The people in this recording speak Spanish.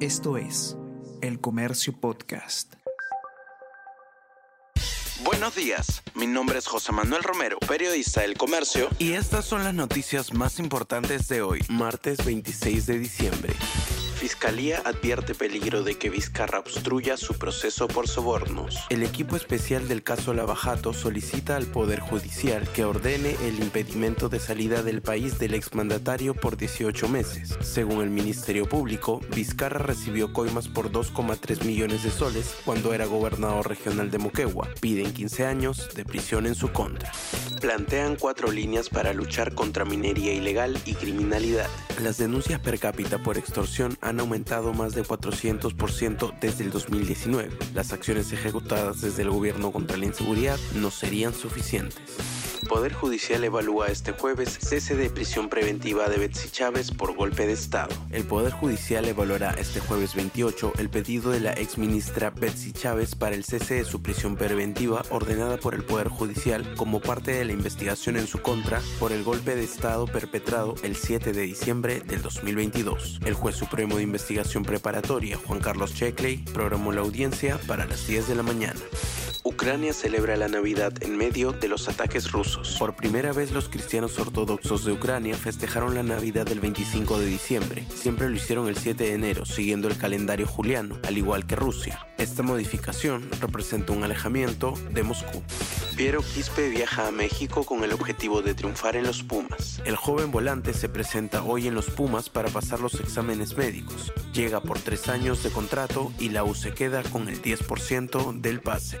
Esto es El Comercio Podcast. Buenos días, mi nombre es José Manuel Romero, periodista del Comercio, y estas son las noticias más importantes de hoy, martes 26 de diciembre. Fiscalía advierte peligro de que Vizcarra obstruya su proceso por sobornos. El equipo especial del caso Lavajato solicita al Poder Judicial que ordene el impedimento de salida del país del exmandatario por 18 meses. Según el Ministerio Público, Vizcarra recibió coimas por 2,3 millones de soles cuando era gobernador regional de Moquegua. Piden 15 años de prisión en su contra. Plantean cuatro líneas para luchar contra minería ilegal y criminalidad. Las denuncias per cápita por extorsión han aumentado más de 400% desde el 2019. Las acciones ejecutadas desde el gobierno contra la inseguridad no serían suficientes. Poder Judicial evalúa este jueves cese de prisión preventiva de Betsy Chávez por golpe de Estado. El Poder Judicial evaluará este jueves 28 el pedido de la ex ministra Betsy Chávez para el cese de su prisión preventiva ordenada por el Poder Judicial como parte de la investigación en su contra por el golpe de Estado perpetrado el 7 de diciembre del 2022. El juez supremo de investigación preparatoria, Juan Carlos Checkley, programó la audiencia para las 10 de la mañana. Ucrania celebra la Navidad en medio de los ataques rusos. Por primera vez los cristianos ortodoxos de Ucrania festejaron la Navidad el 25 de diciembre. Siempre lo hicieron el 7 de enero, siguiendo el calendario juliano, al igual que Rusia. Esta modificación representa un alejamiento de Moscú. Piero Quispe viaja a México con el objetivo de triunfar en los Pumas. El joven volante se presenta hoy en los Pumas para pasar los exámenes médicos. Llega por tres años de contrato y la U se queda con el 10% del pase.